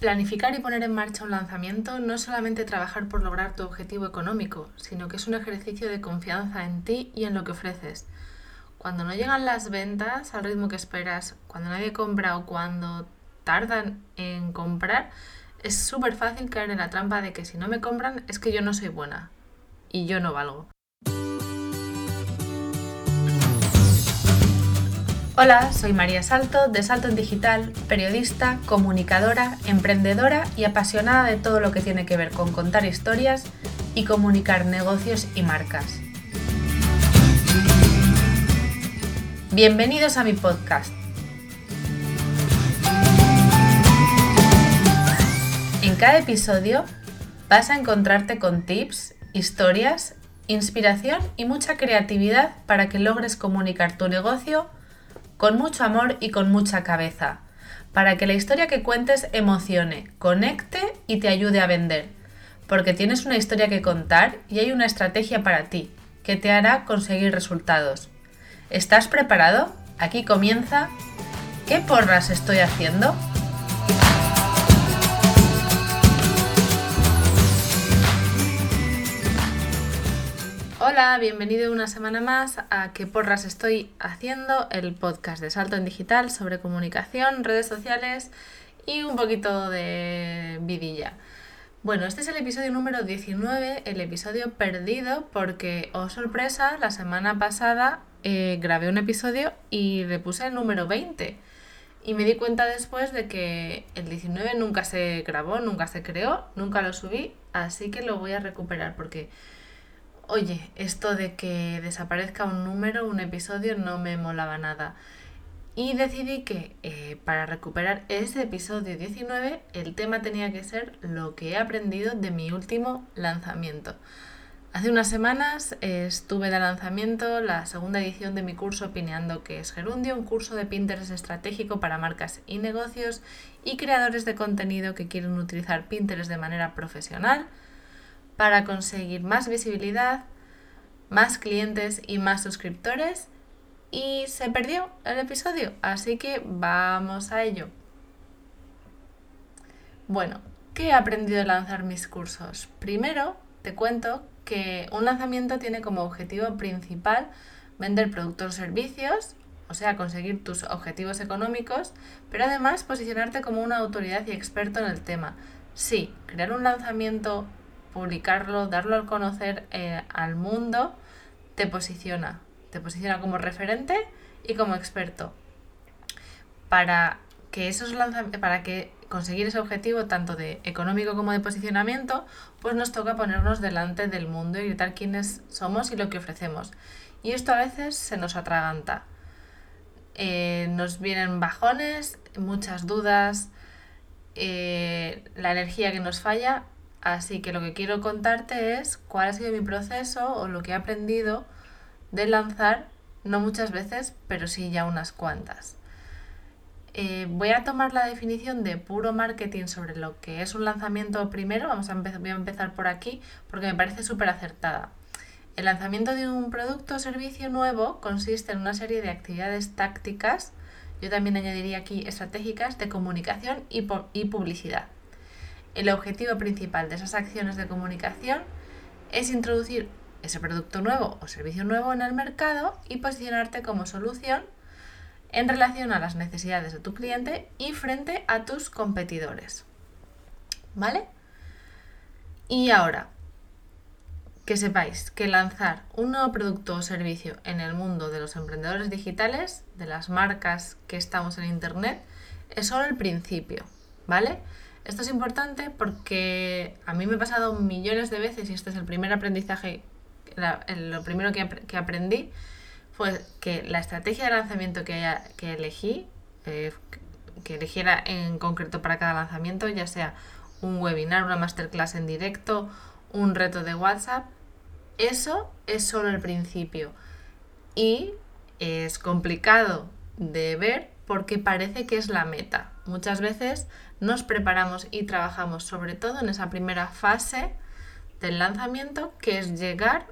Planificar y poner en marcha un lanzamiento no es solamente trabajar por lograr tu objetivo económico, sino que es un ejercicio de confianza en ti y en lo que ofreces. Cuando no llegan las ventas al ritmo que esperas, cuando nadie compra o cuando tardan en comprar, es súper fácil caer en la trampa de que si no me compran es que yo no soy buena y yo no valgo. Hola, soy María Salto de Salto en Digital, periodista, comunicadora, emprendedora y apasionada de todo lo que tiene que ver con contar historias y comunicar negocios y marcas. Bienvenidos a mi podcast. En cada episodio vas a encontrarte con tips, historias, inspiración y mucha creatividad para que logres comunicar tu negocio con mucho amor y con mucha cabeza, para que la historia que cuentes emocione, conecte y te ayude a vender, porque tienes una historia que contar y hay una estrategia para ti, que te hará conseguir resultados. ¿Estás preparado? Aquí comienza. ¿Qué porras estoy haciendo? Hola, bienvenido una semana más a ¿Qué porras estoy haciendo? El podcast de Salto en Digital sobre comunicación, redes sociales y un poquito de vidilla. Bueno, este es el episodio número 19, el episodio perdido porque, oh sorpresa, la semana pasada eh, grabé un episodio y le puse el número 20. Y me di cuenta después de que el 19 nunca se grabó, nunca se creó, nunca lo subí, así que lo voy a recuperar porque oye, esto de que desaparezca un número, un episodio, no me molaba nada. Y decidí que eh, para recuperar ese episodio 19, el tema tenía que ser lo que he aprendido de mi último lanzamiento. Hace unas semanas eh, estuve de lanzamiento la segunda edición de mi curso Opineando que es Gerundio, un curso de Pinterest estratégico para marcas y negocios y creadores de contenido que quieren utilizar Pinterest de manera profesional para conseguir más visibilidad, más clientes y más suscriptores. Y se perdió el episodio, así que vamos a ello. Bueno, ¿qué he aprendido de lanzar mis cursos? Primero, te cuento que un lanzamiento tiene como objetivo principal vender productos o servicios, o sea, conseguir tus objetivos económicos, pero además posicionarte como una autoridad y experto en el tema. Sí, crear un lanzamiento publicarlo, darlo a conocer eh, al mundo, te posiciona. Te posiciona como referente y como experto. Para que esos para que conseguir ese objetivo tanto de económico como de posicionamiento, pues nos toca ponernos delante del mundo y gritar quiénes somos y lo que ofrecemos. Y esto a veces se nos atraganta. Eh, nos vienen bajones, muchas dudas, eh, la energía que nos falla Así que lo que quiero contarte es cuál ha sido mi proceso o lo que he aprendido de lanzar, no muchas veces, pero sí ya unas cuantas. Eh, voy a tomar la definición de puro marketing sobre lo que es un lanzamiento primero, vamos a empezar, voy a empezar por aquí porque me parece súper acertada. El lanzamiento de un producto o servicio nuevo consiste en una serie de actividades tácticas, yo también añadiría aquí estratégicas, de comunicación y, y publicidad. El objetivo principal de esas acciones de comunicación es introducir ese producto nuevo o servicio nuevo en el mercado y posicionarte como solución en relación a las necesidades de tu cliente y frente a tus competidores. ¿Vale? Y ahora, que sepáis que lanzar un nuevo producto o servicio en el mundo de los emprendedores digitales, de las marcas que estamos en Internet, es solo el principio, ¿vale? Esto es importante porque a mí me ha pasado millones de veces y este es el primer aprendizaje, lo primero que, aprendí fue que la estrategia de lanzamiento que, que elegí, eh, que eligiera en concreto para cada lanzamiento, ya sea un webinar, una masterclass en directo, un reto de WhatsApp, eso es solo el principio y es complicado de ver porque parece que es la meta. Muchas veces nos preparamos y trabajamos sobre todo en esa primera fase del lanzamiento, que es llegar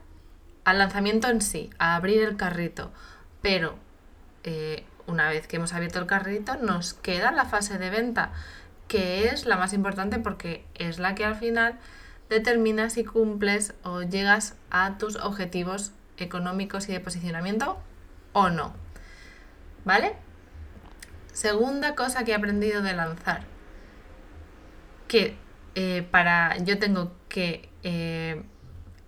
al lanzamiento en sí, a abrir el carrito. Pero eh, una vez que hemos abierto el carrito, nos queda la fase de venta, que es la más importante porque es la que al final determina si cumples o llegas a tus objetivos económicos y de posicionamiento o no. ¿Vale? Segunda cosa que he aprendido de lanzar. Que eh, para. Yo tengo que eh,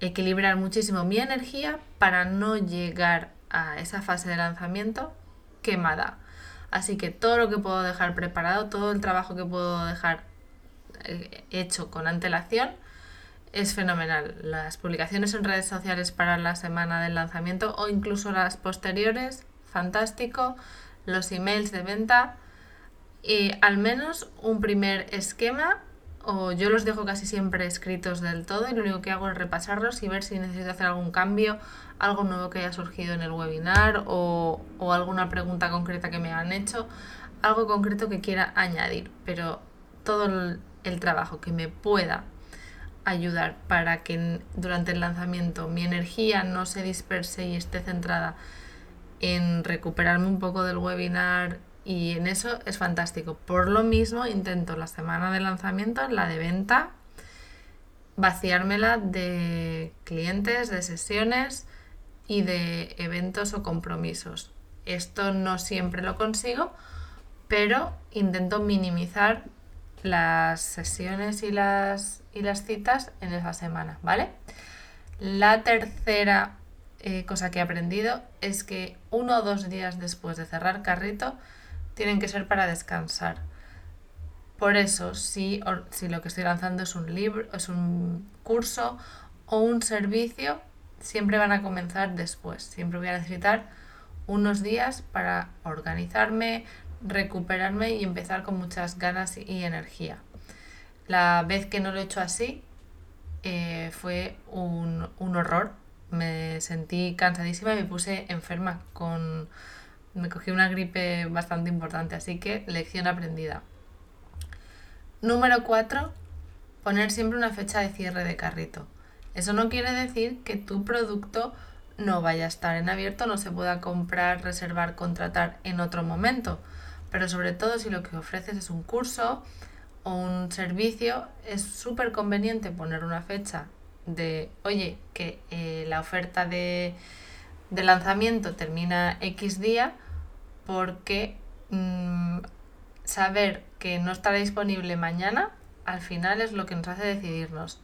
equilibrar muchísimo mi energía para no llegar a esa fase de lanzamiento quemada. Así que todo lo que puedo dejar preparado, todo el trabajo que puedo dejar eh, hecho con antelación, es fenomenal. Las publicaciones en redes sociales para la semana del lanzamiento o incluso las posteriores, fantástico. Los emails de venta y al menos un primer esquema o yo los dejo casi siempre escritos del todo y lo único que hago es repasarlos y ver si necesito hacer algún cambio, algo nuevo que haya surgido en el webinar o, o alguna pregunta concreta que me han hecho, algo concreto que quiera añadir, pero todo el, el trabajo que me pueda ayudar para que durante el lanzamiento mi energía no se disperse y esté centrada en recuperarme un poco del webinar y en eso es fantástico. Por lo mismo intento la semana de lanzamiento, la de venta, vaciármela de clientes, de sesiones y de eventos o compromisos. Esto no siempre lo consigo, pero intento minimizar las sesiones y las, y las citas en esa semana, ¿vale? La tercera eh, cosa que he aprendido es que uno o dos días después de cerrar carrito tienen que ser para descansar. Por eso, si, si lo que estoy lanzando es un libro, es un curso o un servicio, siempre van a comenzar después. Siempre voy a necesitar unos días para organizarme, recuperarme y empezar con muchas ganas y energía. La vez que no lo he hecho así eh, fue un, un, horror. Me sentí cansadísima y me puse enferma. Con, me cogí una gripe bastante importante, así que lección aprendida. Número 4. Poner siempre una fecha de cierre de carrito. Eso no quiere decir que tu producto no vaya a estar en abierto, no se pueda comprar, reservar, contratar en otro momento pero sobre todo si lo que ofreces es un curso o un servicio, es súper conveniente poner una fecha de, oye, que eh, la oferta de, lanzamiento termina X día, porque mm, saber que no estará disponible mañana, al final es lo que nos hace decidirnos.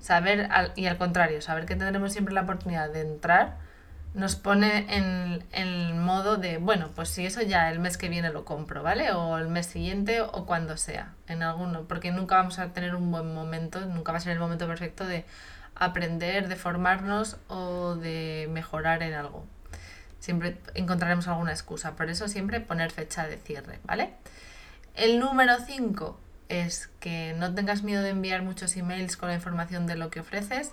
Saber, y al contrario, saber que tendremos siempre la oportunidad de entrar nos pone en, el modo de, bueno, pues si eso ya el mes que viene lo compro, ¿vale? O el mes siguiente o cuando sea, en alguno, porque nunca vamos a tener un buen momento, nunca va a ser el momento perfecto de aprender, de formarnos o de mejorar en algo. Siempre encontraremos alguna excusa, por eso siempre poner fecha de cierre, ¿vale? El número 5 es que no tengas miedo de enviar muchos emails con la información de lo que ofreces,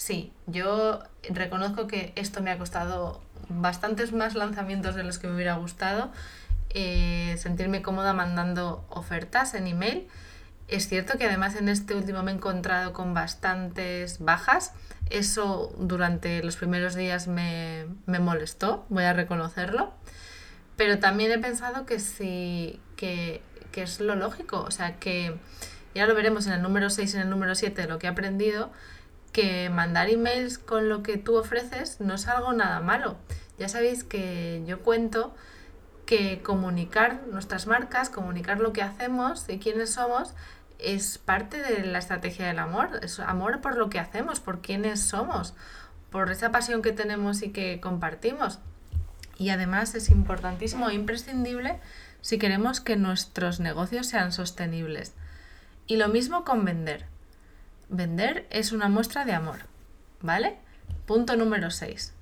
Sí, yo reconozco que esto me ha costado bastantes más lanzamientos de los que me hubiera gustado. Eh, sentirme cómoda mandando ofertas en email. Es cierto que además en este último me he encontrado con bastantes bajas. Eso durante los primeros días me, me molestó, voy a reconocerlo. Pero también he pensado que sí, que, que es lo lógico. O sea que ya lo veremos en el número 6 y en el número 7 lo que he aprendido que mandar emails con lo que tú ofreces no es algo nada malo. Ya sabéis que yo cuento que comunicar nuestras marcas, comunicar lo que hacemos y quiénes somos, es parte de la estrategia del amor. Es amor por lo que hacemos, por quiénes somos, por esa pasión que tenemos y que compartimos. Y además es importantísimo e imprescindible si queremos que nuestros negocios sean sostenibles. Y lo mismo con vender. Vender es una muestra de amor, ¿vale? Punto número 6.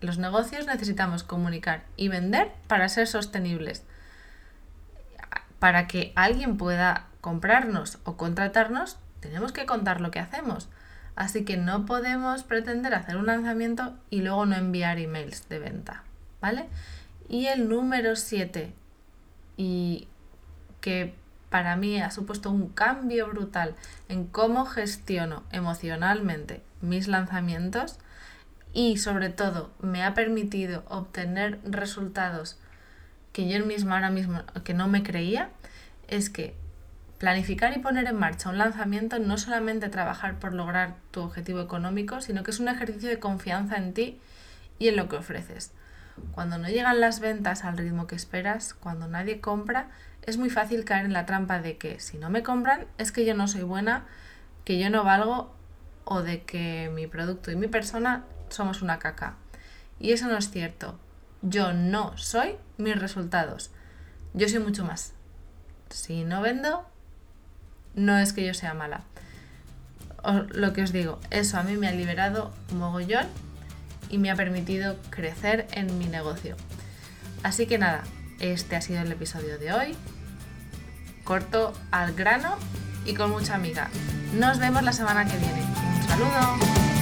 Los negocios necesitamos comunicar y vender para ser sostenibles. Para que alguien pueda comprarnos o contratarnos, tenemos que contar lo que hacemos. Así que no podemos pretender hacer un lanzamiento y luego no enviar emails de venta, ¿vale? Y el número 7, y que para mí ha supuesto un cambio brutal en cómo gestiono emocionalmente mis lanzamientos y sobre todo me ha permitido obtener resultados que yo misma ahora mismo que no me creía es que Planificar y poner en marcha un lanzamiento no solamente trabajar por lograr tu objetivo económico, sino que es un ejercicio de confianza en ti y en lo que ofreces. Cuando no llegan las ventas al ritmo que esperas, cuando nadie compra, es muy fácil caer en la trampa de que si no me compran es que yo no soy buena, que yo no valgo o de que mi producto y mi persona somos una caca. Y eso no es cierto. Yo no soy mis resultados. Yo soy mucho más. Si no vendo, no es que yo sea mala. lo que os digo, eso a mí me ha liberado mogollón y me ha permitido crecer en mi negocio. Así que nada, este ha sido el episodio de hoy. Corto al grano y con mucha amiga. Nos vemos la semana que viene. Un saludo.